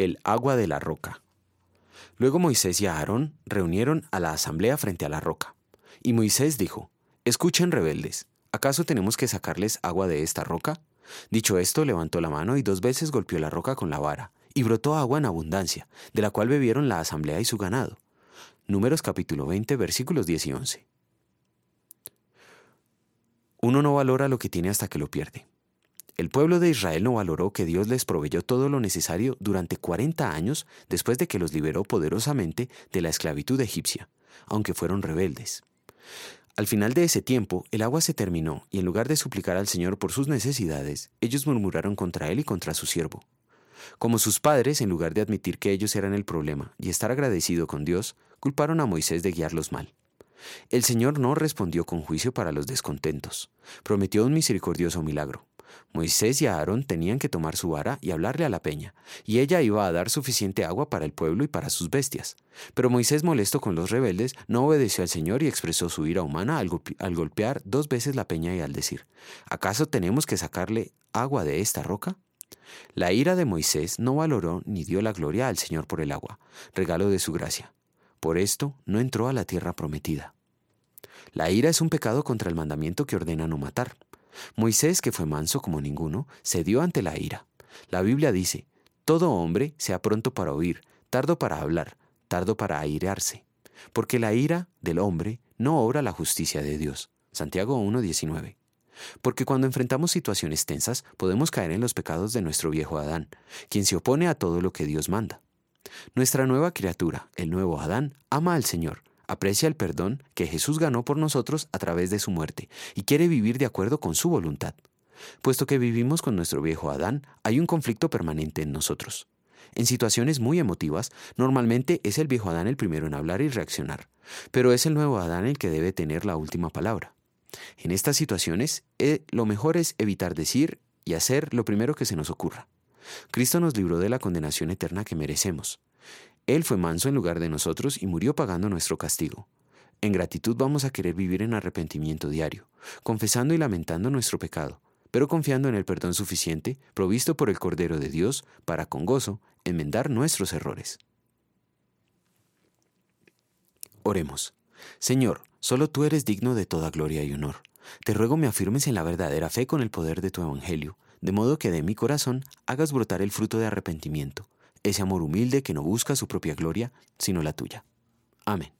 El agua de la roca. Luego Moisés y Aarón reunieron a la asamblea frente a la roca. Y Moisés dijo, Escuchen rebeldes, ¿acaso tenemos que sacarles agua de esta roca? Dicho esto, levantó la mano y dos veces golpeó la roca con la vara, y brotó agua en abundancia, de la cual bebieron la asamblea y su ganado. Números capítulo 20, versículos 10 y 11. Uno no valora lo que tiene hasta que lo pierde. El pueblo de Israel no valoró que Dios les proveyó todo lo necesario durante 40 años después de que los liberó poderosamente de la esclavitud egipcia, aunque fueron rebeldes. Al final de ese tiempo, el agua se terminó, y en lugar de suplicar al Señor por sus necesidades, ellos murmuraron contra Él y contra su siervo. Como sus padres, en lugar de admitir que ellos eran el problema y estar agradecido con Dios, culparon a Moisés de guiarlos mal. El Señor no respondió con juicio para los descontentos. Prometió un misericordioso milagro. Moisés y Aarón tenían que tomar su vara y hablarle a la peña, y ella iba a dar suficiente agua para el pueblo y para sus bestias. Pero Moisés, molesto con los rebeldes, no obedeció al Señor y expresó su ira humana al, golpear dos veces la peña y al decir, ¿acaso tenemos que sacarle agua de esta roca? La ira de Moisés no valoró ni dio la gloria al Señor por el agua, regalo de su gracia. Por esto no entró a la tierra prometida. La ira es un pecado contra el mandamiento que ordena no matar. Moisés, que fue manso como ninguno, cedió ante la ira. La Biblia dice, todo hombre sea pronto para oír, tardo para hablar, tardo para airearse, porque la ira del hombre no obra la justicia de Dios. Santiago 1.19. Porque cuando enfrentamos situaciones tensas podemos caer en los pecados de nuestro viejo Adán, quien se opone a todo lo que Dios manda. Nuestra nueva criatura, el nuevo Adán, ama al Señor, aprecia el perdón que Jesús ganó por nosotros a través de su muerte y quiere vivir de acuerdo con su voluntad. Puesto que vivimos con nuestro viejo Adán, hay un conflicto permanente en nosotros. En situaciones muy emotivas, normalmente es el viejo Adán el primero en hablar y reaccionar, pero es el nuevo Adán el que debe tener la última palabra. En estas situaciones, eh, lo mejor es evitar decir y hacer lo primero que se nos ocurra. Cristo nos libró de la condenación eterna que merecemos. Él fue manso en lugar de nosotros y murió pagando nuestro castigo. En gratitud vamos a querer vivir en arrepentimiento diario, confesando y lamentando nuestro pecado, pero confiando en el perdón suficiente provisto por el Cordero de Dios para con gozo enmendar nuestros errores. Oremos. Señor, solo tú eres digno de toda gloria y honor. Te ruego me afirmes en la verdadera fe con el poder de tu Evangelio, de modo que de mi corazón hagas brotar el fruto de arrepentimiento ese amor humilde que no busca su propia gloria, sino la tuya. Amén.